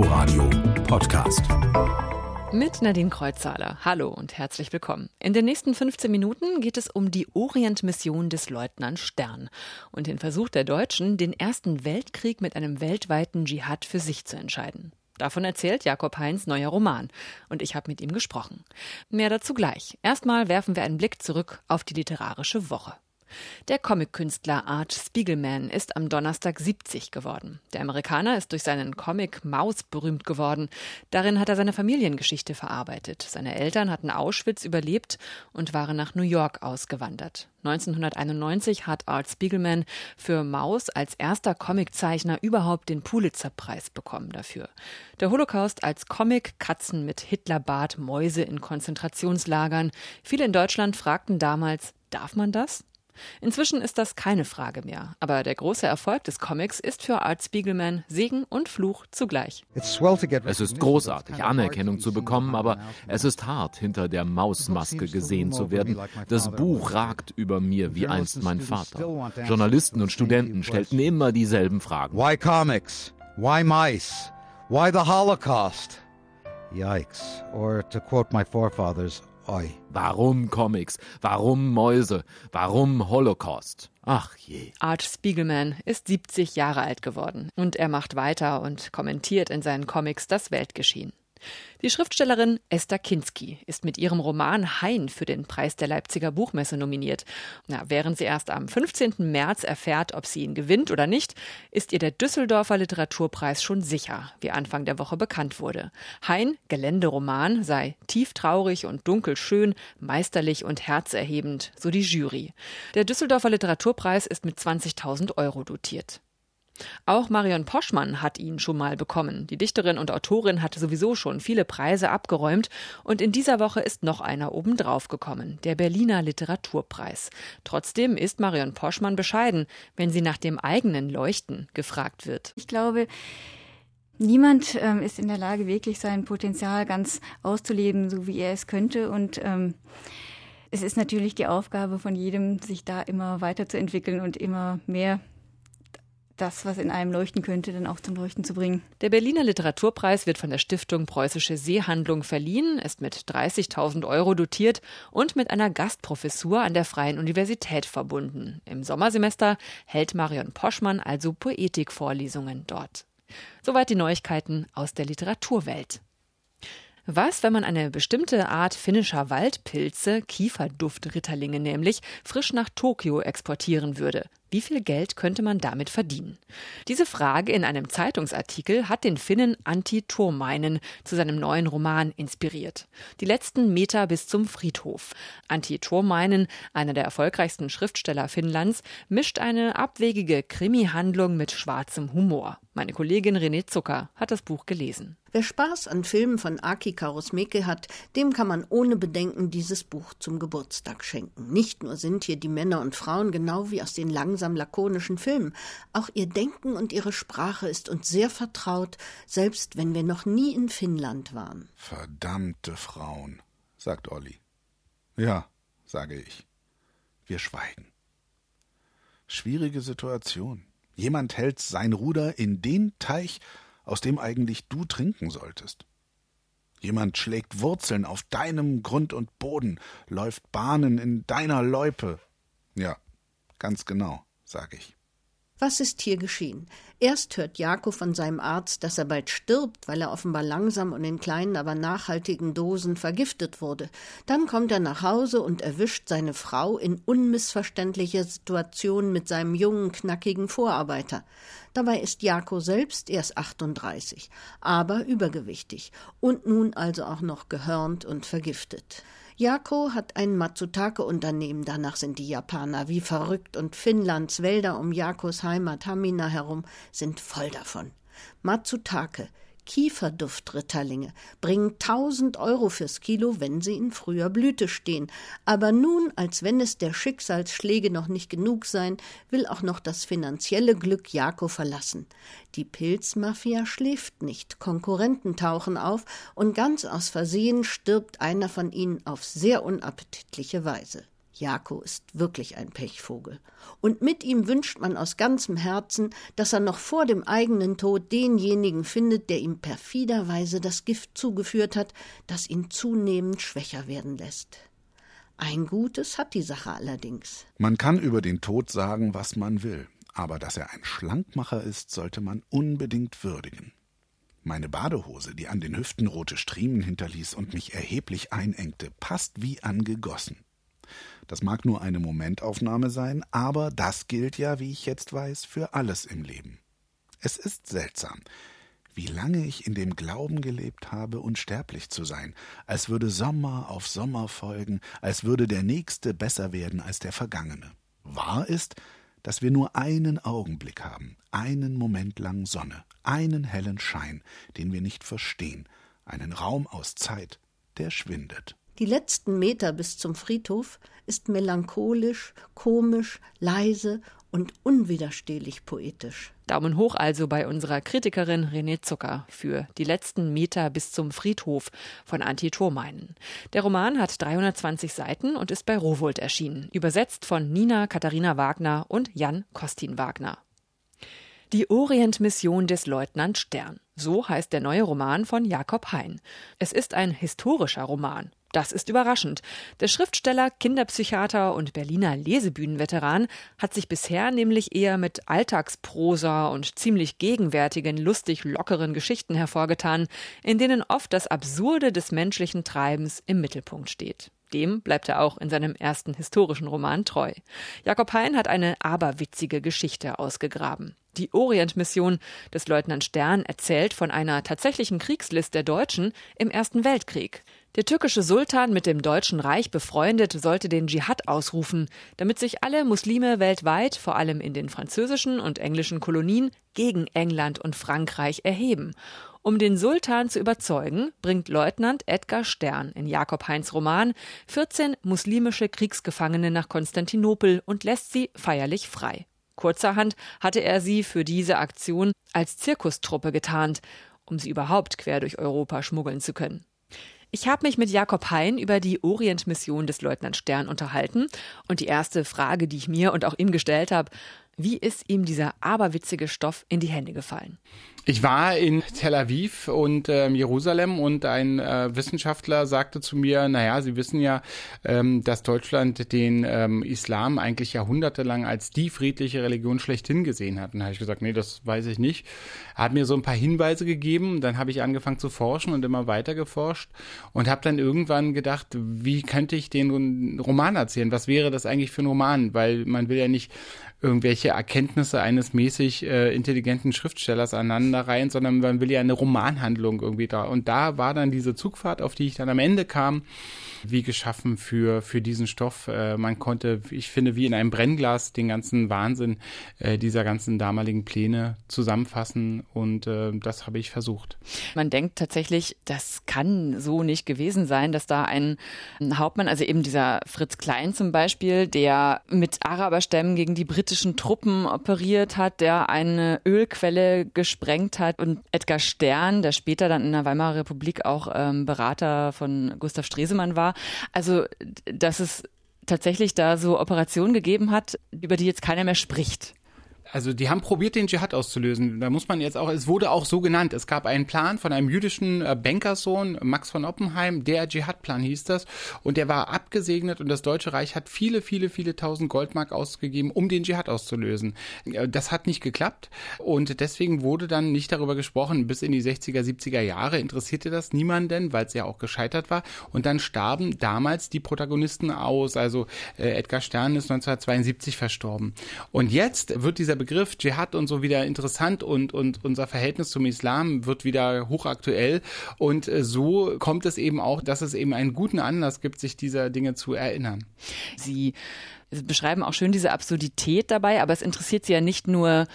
Inforadio Podcast. Mit Nadine Kreuzzahler. Hallo und herzlich willkommen. In den nächsten 15 Minuten geht es um die Orient-Mission des Leutnant Stern und den Versuch der Deutschen, den Ersten Weltkrieg mit einem weltweiten Dschihad für sich zu entscheiden. Davon erzählt Jakob Heinz neuer Roman. Und ich habe mit ihm gesprochen. Mehr dazu gleich. Erstmal werfen wir einen Blick zurück auf die literarische Woche. Der Comic-Künstler Art Spiegelman ist am Donnerstag 70 geworden. Der Amerikaner ist durch seinen Comic Maus berühmt geworden. Darin hat er seine Familiengeschichte verarbeitet. Seine Eltern hatten Auschwitz überlebt und waren nach New York ausgewandert. 1991 hat Art Spiegelman für Maus als erster Comiczeichner überhaupt den Pulitzer-Preis bekommen dafür. Der Holocaust als Comic Katzen mit Hitlerbart, Mäuse in Konzentrationslagern. Viele in Deutschland fragten damals, darf man das? Inzwischen ist das keine Frage mehr, aber der große Erfolg des Comics ist für Art Spiegelman Segen und Fluch zugleich. Es ist großartig, Anerkennung zu bekommen, aber es ist hart, hinter der Mausmaske gesehen zu werden. Das Buch ragt über mir wie einst mein Vater. Journalisten und Studenten stellten immer dieselben Fragen. Why comics? Why mice? Why the Holocaust? Yikes. Or to quote my forefathers, oi. Warum Comics? Warum Mäuse? Warum Holocaust? Ach je. Art Spiegelman ist 70 Jahre alt geworden und er macht weiter und kommentiert in seinen Comics das Weltgeschehen. Die Schriftstellerin Esther Kinski ist mit ihrem Roman Hein für den Preis der Leipziger Buchmesse nominiert. Na, während sie erst am 15. März erfährt, ob sie ihn gewinnt oder nicht, ist ihr der Düsseldorfer Literaturpreis schon sicher, wie Anfang der Woche bekannt wurde. Hein, Geländeroman, sei tieftraurig und dunkelschön, meisterlich und herzerhebend, so die Jury. Der Düsseldorfer Literaturpreis ist mit 20.000 Euro dotiert. Auch Marion Poschmann hat ihn schon mal bekommen. Die Dichterin und Autorin hat sowieso schon viele Preise abgeräumt und in dieser Woche ist noch einer obendrauf gekommen, der Berliner Literaturpreis. Trotzdem ist Marion Poschmann bescheiden, wenn sie nach dem eigenen Leuchten gefragt wird. Ich glaube, Niemand ähm, ist in der Lage, wirklich sein Potenzial ganz auszuleben, so wie er es könnte. Und ähm, es ist natürlich die Aufgabe von jedem, sich da immer weiterzuentwickeln und immer mehr das, was in einem leuchten könnte, dann auch zum Leuchten zu bringen. Der Berliner Literaturpreis wird von der Stiftung Preußische Seehandlung verliehen, ist mit 30.000 Euro dotiert und mit einer Gastprofessur an der Freien Universität verbunden. Im Sommersemester hält Marion Poschmann also Poetikvorlesungen dort. Soweit die Neuigkeiten aus der Literaturwelt. Was, wenn man eine bestimmte Art finnischer Waldpilze, Kieferduftritterlinge nämlich, frisch nach Tokio exportieren würde? Wie viel Geld könnte man damit verdienen? Diese Frage in einem Zeitungsartikel hat den Finnen Antti Turmainen zu seinem neuen Roman inspiriert. Die letzten Meter bis zum Friedhof. Antti Turmainen, einer der erfolgreichsten Schriftsteller Finnlands, mischt eine abwegige Krimi-Handlung mit schwarzem Humor. Meine Kollegin René Zucker hat das Buch gelesen. Wer Spaß an Filmen von Aki Kaurismäki hat, dem kann man ohne Bedenken dieses Buch zum Geburtstag schenken. Nicht nur sind hier die Männer und Frauen genau wie aus den langsam lakonischen Filmen, auch ihr Denken und ihre Sprache ist uns sehr vertraut, selbst wenn wir noch nie in Finnland waren. Verdammte Frauen, sagt Olli. Ja, sage ich. Wir schweigen. Schwierige Situation. Jemand hält sein Ruder in den Teich, aus dem eigentlich du trinken solltest. Jemand schlägt Wurzeln auf deinem Grund und Boden, läuft Bahnen in deiner Loipe. Ja, ganz genau, sag ich. Was ist hier geschehen? Erst hört Jakob von seinem Arzt, dass er bald stirbt, weil er offenbar langsam und in kleinen, aber nachhaltigen Dosen vergiftet wurde. Dann kommt er nach Hause und erwischt seine Frau in unmissverständlicher Situation mit seinem jungen, knackigen Vorarbeiter. Dabei ist Jakob selbst erst 38, aber übergewichtig und nun also auch noch gehörnt und vergiftet. Jako hat ein Matsutake-Unternehmen, danach sind die Japaner wie verrückt und Finnlands Wälder um Jakos Heimat Hamina herum sind voll davon. Matsutake, Kieferduftritterlinge bringen 1000 Euro fürs Kilo, wenn sie in früher Blüte stehen. Aber nun, als wenn es der Schicksalsschläge noch nicht genug seien, will auch noch das finanzielle Glück Jako verlassen. Die Pilzmafia schläft nicht, Konkurrenten tauchen auf und ganz aus Versehen stirbt einer von ihnen auf sehr unappetitliche Weise. Jako ist wirklich ein Pechvogel. Und mit ihm wünscht man aus ganzem Herzen, dass er noch vor dem eigenen Tod denjenigen findet, der ihm perfiderweise das Gift zugeführt hat, das ihn zunehmend schwächer werden lässt. Ein Gutes hat die Sache allerdings. Man kann über den Tod sagen, was man will, aber dass er ein Schlankmacher ist, sollte man unbedingt würdigen. Meine Badehose, die an den Hüften rote Striemen hinterließ und mich erheblich einengte, passt wie angegossen. Das mag nur eine Momentaufnahme sein, aber das gilt ja, wie ich jetzt weiß, für alles im Leben. Es ist seltsam, wie lange ich in dem Glauben gelebt habe, unsterblich zu sein, als würde Sommer auf Sommer folgen, als würde der nächste besser werden als der vergangene. Wahr ist, dass wir nur einen Augenblick haben, einen Moment lang Sonne, einen hellen Schein, den wir nicht verstehen, einen Raum aus Zeit, der schwindet. Die letzten Meter bis zum Friedhof ist melancholisch, komisch, leise und unwiderstehlich poetisch. Daumen hoch also bei unserer Kritikerin René Zucker für die letzten Meter bis zum Friedhof von Antti Thurmeinen. Der Roman hat 320 Seiten und ist bei Rowold erschienen, übersetzt von Nina Katharina Wagner und Jan Kostin Wagner. Die Orientmission des Leutnant Stern. So heißt der neue Roman von Jakob Hein. Es ist ein historischer Roman. Das ist überraschend. Der Schriftsteller, Kinderpsychiater und Berliner Lesebühnenveteran hat sich bisher nämlich eher mit Alltagsprosa und ziemlich gegenwärtigen, lustig lockeren Geschichten hervorgetan, in denen oft das Absurde des menschlichen Treibens im Mittelpunkt steht. Dem bleibt er auch in seinem ersten historischen Roman treu. Jakob Hein hat eine aberwitzige Geschichte ausgegraben. Die Orientmission des Leutnant Stern erzählt von einer tatsächlichen Kriegslist der Deutschen im Ersten Weltkrieg. Der türkische Sultan mit dem Deutschen Reich befreundet sollte den Dschihad ausrufen, damit sich alle Muslime weltweit, vor allem in den französischen und englischen Kolonien, gegen England und Frankreich erheben. Um den Sultan zu überzeugen, bringt Leutnant Edgar Stern in Jakob Heinz Roman 14 muslimische Kriegsgefangene nach Konstantinopel und lässt sie feierlich frei. Kurzerhand hatte er sie für diese Aktion als Zirkustruppe getarnt, um sie überhaupt quer durch Europa schmuggeln zu können. Ich habe mich mit Jakob Hein über die Orientmission des Leutnant Stern unterhalten und die erste Frage, die ich mir und auch ihm gestellt habe, wie ist ihm dieser aberwitzige Stoff in die Hände gefallen? Ich war in Tel Aviv und äh, Jerusalem und ein äh, Wissenschaftler sagte zu mir, naja, Sie wissen ja, ähm, dass Deutschland den ähm, Islam eigentlich jahrhundertelang als die friedliche Religion schlechthin gesehen hat. Und da habe ich gesagt, nee, das weiß ich nicht. Er hat mir so ein paar Hinweise gegeben, dann habe ich angefangen zu forschen und immer weiter geforscht und habe dann irgendwann gedacht, wie könnte ich den Roman erzählen? Was wäre das eigentlich für ein Roman? Weil man will ja nicht irgendwelche Erkenntnisse eines mäßig äh, intelligenten Schriftstellers aneinanderreihen, sondern man will ja eine Romanhandlung irgendwie da. Und da war dann diese Zugfahrt, auf die ich dann am Ende kam, wie geschaffen für, für diesen Stoff. Äh, man konnte, ich finde, wie in einem Brennglas den ganzen Wahnsinn äh, dieser ganzen damaligen Pläne zusammenfassen und äh, das habe ich versucht. Man denkt tatsächlich, das kann so nicht gewesen sein, dass da ein Hauptmann, also eben dieser Fritz Klein zum Beispiel, der mit Araberstämmen gegen die britischen Truppen operiert hat, der eine Ölquelle gesprengt hat. Und Edgar Stern, der später dann in der Weimarer Republik auch ähm, Berater von Gustav Stresemann war, also, dass es tatsächlich da so Operationen gegeben hat, über die jetzt keiner mehr spricht also die haben probiert, den Dschihad auszulösen. Da muss man jetzt auch, es wurde auch so genannt. Es gab einen Plan von einem jüdischen äh, Bankerssohn, Max von Oppenheim, der Dschihad-Plan hieß das. Und der war abgesegnet und das Deutsche Reich hat viele, viele, viele tausend Goldmark ausgegeben, um den Dschihad auszulösen. Äh, das hat nicht geklappt und deswegen wurde dann nicht darüber gesprochen. Bis in die 60er, 70er Jahre interessierte das niemanden, weil es ja auch gescheitert war. Und dann starben damals die Protagonisten aus. Also äh, Edgar Stern ist 1972 verstorben. Und jetzt wird dieser Begriff Dschihad und so wieder interessant und, und unser Verhältnis zum Islam wird wieder hochaktuell. Und äh, so kommt es eben auch, dass es eben einen guten Anlass gibt, sich dieser Dinge zu erinnern. Sie beschreiben auch schön diese Absurdität dabei, aber es interessiert Sie ja nicht nur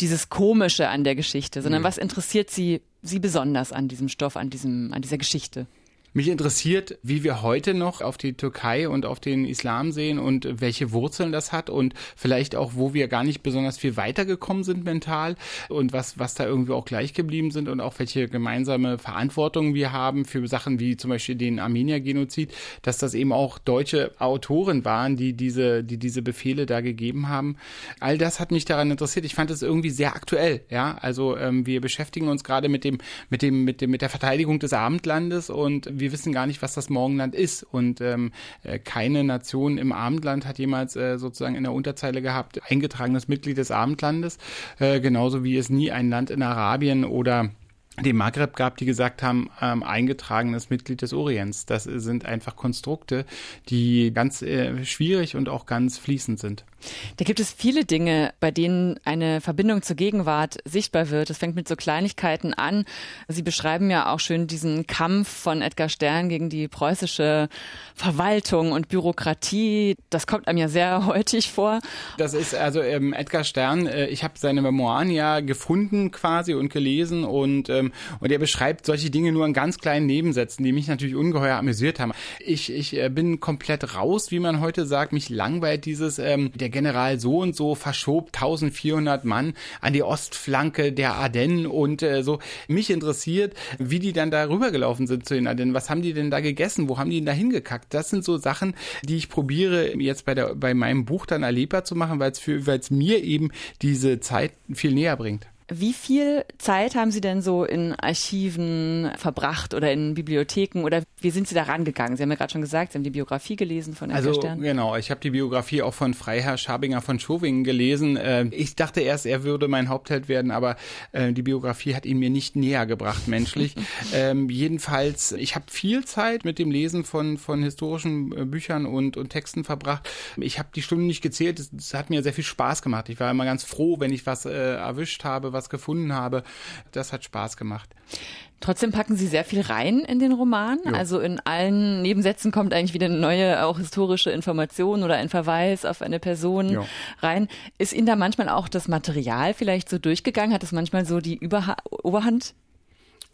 dieses Komische an der Geschichte, sondern mhm. was interessiert Sie, Sie besonders an diesem Stoff, an diesem, an dieser Geschichte? Mich interessiert, wie wir heute noch auf die Türkei und auf den Islam sehen und welche Wurzeln das hat und vielleicht auch, wo wir gar nicht besonders viel weitergekommen sind mental und was, was da irgendwie auch gleich geblieben sind und auch welche gemeinsame Verantwortung wir haben für Sachen wie zum Beispiel den Armenier-Genozid, dass das eben auch deutsche Autoren waren, die diese, die diese Befehle da gegeben haben. All das hat mich daran interessiert. Ich fand es irgendwie sehr aktuell, ja. Also ähm, wir beschäftigen uns gerade mit dem, mit dem, mit dem, mit der Verteidigung des Abendlandes und wir wissen gar nicht, was das Morgenland ist. Und ähm, äh, keine Nation im Abendland hat jemals äh, sozusagen in der Unterzeile gehabt, eingetragenes Mitglied des Abendlandes, äh, genauso wie es nie ein Land in Arabien oder dem Maghreb gab, die gesagt haben, ähm, eingetragenes Mitglied des Orients. Das sind einfach Konstrukte, die ganz äh, schwierig und auch ganz fließend sind. Da gibt es viele Dinge, bei denen eine Verbindung zur Gegenwart sichtbar wird. Es fängt mit so Kleinigkeiten an. Sie beschreiben ja auch schön diesen Kampf von Edgar Stern gegen die preußische Verwaltung und Bürokratie. Das kommt einem ja sehr häufig vor. Das ist also ähm, Edgar Stern, äh, ich habe seine Memoiren ja gefunden quasi und gelesen und ähm, ähm, und er beschreibt solche Dinge nur in ganz kleinen Nebensätzen, die mich natürlich ungeheuer amüsiert haben. Ich, ich äh, bin komplett raus, wie man heute sagt. Mich langweilt dieses, ähm, der General so und so verschob 1400 Mann an die Ostflanke der Ardennen und äh, so. Mich interessiert, wie die dann da rübergelaufen sind zu den Ardennen. Was haben die denn da gegessen? Wo haben die denn da hingekackt? Das sind so Sachen, die ich probiere jetzt bei, der, bei meinem Buch dann erlebbar zu machen, weil es mir eben diese Zeit viel näher bringt. Wie viel Zeit haben Sie denn so in Archiven verbracht oder in Bibliotheken oder wie sind Sie da rangegangen? Sie haben ja gerade schon gesagt, Sie haben die Biografie gelesen von Edgar also, Stern. Genau, ich habe die Biografie auch von Freiherr Schabinger von Schowingen gelesen. Äh, ich dachte erst, er würde mein Hauptheld werden, aber äh, die Biografie hat ihn mir nicht näher gebracht menschlich. ähm, jedenfalls, ich habe viel Zeit mit dem Lesen von, von historischen äh, Büchern und, und Texten verbracht. Ich habe die Stunden nicht gezählt, es hat mir sehr viel Spaß gemacht. Ich war immer ganz froh, wenn ich was äh, erwischt habe, was gefunden habe. Das hat Spaß gemacht. Trotzdem packen Sie sehr viel rein in den Roman. Ja. Also in allen Nebensätzen kommt eigentlich wieder eine neue, auch historische Information oder ein Verweis auf eine Person ja. rein. Ist Ihnen da manchmal auch das Material vielleicht so durchgegangen? Hat es manchmal so die Überha Oberhand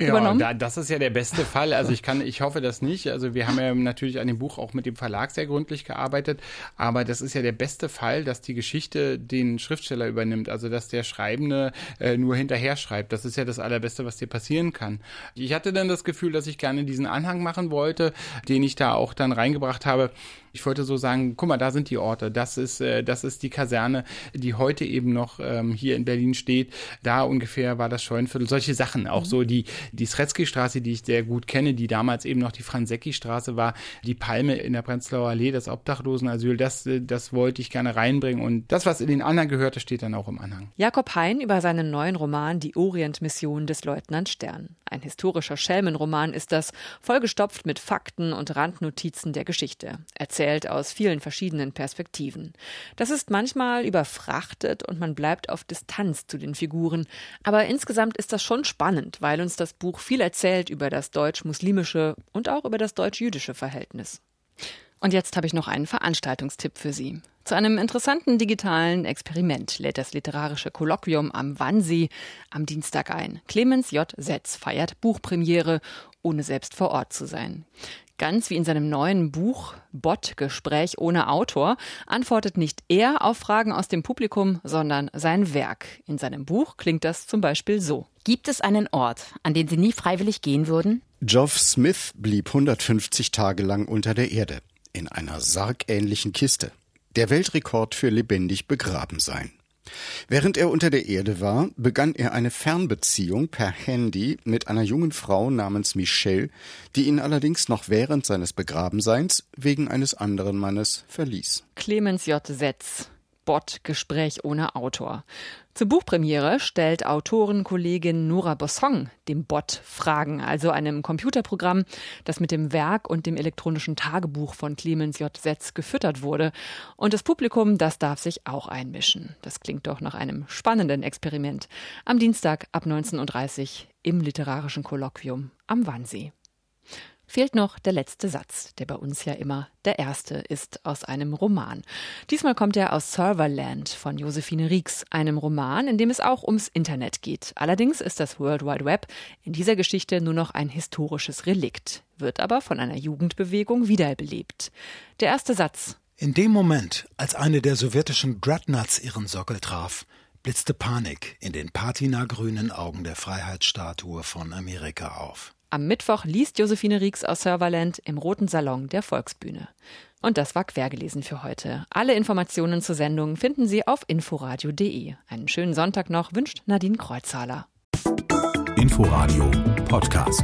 ja, da, das ist ja der beste Fall. Also ich kann, ich hoffe das nicht. Also wir haben ja natürlich an dem Buch auch mit dem Verlag sehr gründlich gearbeitet, aber das ist ja der beste Fall, dass die Geschichte den Schriftsteller übernimmt. Also dass der Schreibende äh, nur hinterher schreibt. Das ist ja das Allerbeste, was dir passieren kann. Ich hatte dann das Gefühl, dass ich gerne diesen Anhang machen wollte, den ich da auch dann reingebracht habe. Ich wollte so sagen, guck mal, da sind die Orte. Das ist, äh, das ist die Kaserne, die heute eben noch ähm, hier in Berlin steht. Da ungefähr war das Scheunenviertel. Solche Sachen, auch mhm. so die die Sretzky-Straße, die ich sehr gut kenne, die damals eben noch die Franzecki-Straße war, die Palme in der Prenzlauer Allee, das Obdachlosenasyl, das, das wollte ich gerne reinbringen. Und das, was in den Anhang gehörte, steht dann auch im Anhang. Jakob Hein über seinen neuen Roman Die Orientmission des Leutnant Stern. Ein historischer Schelmenroman ist das, vollgestopft mit Fakten und Randnotizen der Geschichte, erzählt aus vielen verschiedenen Perspektiven. Das ist manchmal überfrachtet und man bleibt auf Distanz zu den Figuren, aber insgesamt ist das schon spannend, weil uns das Buch viel erzählt über das deutsch-muslimische und auch über das deutsch-jüdische Verhältnis. Und jetzt habe ich noch einen Veranstaltungstipp für Sie. Zu einem interessanten digitalen Experiment lädt das literarische Kolloquium am Wannsee am Dienstag ein. Clemens J. Setz feiert Buchpremiere, ohne selbst vor Ort zu sein. Ganz wie in seinem neuen Buch Bot Gespräch ohne Autor antwortet nicht er auf Fragen aus dem Publikum, sondern sein Werk. In seinem Buch klingt das zum Beispiel so. Gibt es einen Ort, an den Sie nie freiwillig gehen würden? Geoff Smith blieb 150 Tage lang unter der Erde, in einer sargähnlichen Kiste. Der Weltrekord für lebendig begraben sein. Während er unter der Erde war, begann er eine Fernbeziehung per Handy mit einer jungen Frau namens Michelle, die ihn allerdings noch während seines Begrabenseins wegen eines anderen Mannes verließ. Clemens J. Setz Bot Gespräch ohne Autor. Zur Buchpremiere stellt Autorenkollegin Nora Bossong dem Bot Fragen, also einem Computerprogramm, das mit dem Werk und dem elektronischen Tagebuch von Clemens J. Setz gefüttert wurde. Und das Publikum, das darf sich auch einmischen. Das klingt doch nach einem spannenden Experiment. Am Dienstag ab 19.30 Uhr im literarischen Kolloquium am Wannsee. Fehlt noch der letzte Satz, der bei uns ja immer der erste ist aus einem Roman. Diesmal kommt er aus Serverland von Josephine Rieks, einem Roman, in dem es auch ums Internet geht. Allerdings ist das World Wide Web in dieser Geschichte nur noch ein historisches Relikt, wird aber von einer Jugendbewegung wiederbelebt. Der erste Satz. In dem Moment, als eine der sowjetischen Dreadnoughts ihren Sockel traf, blitzte Panik in den patinagrünen Augen der Freiheitsstatue von Amerika auf. Am Mittwoch liest Josephine Rieks aus Serverland im Roten Salon der Volksbühne. Und das war quergelesen für heute. Alle Informationen zur Sendung finden Sie auf inforadio.de. Einen schönen Sonntag noch wünscht Nadine Kreuzhaler. Inforadio Podcast.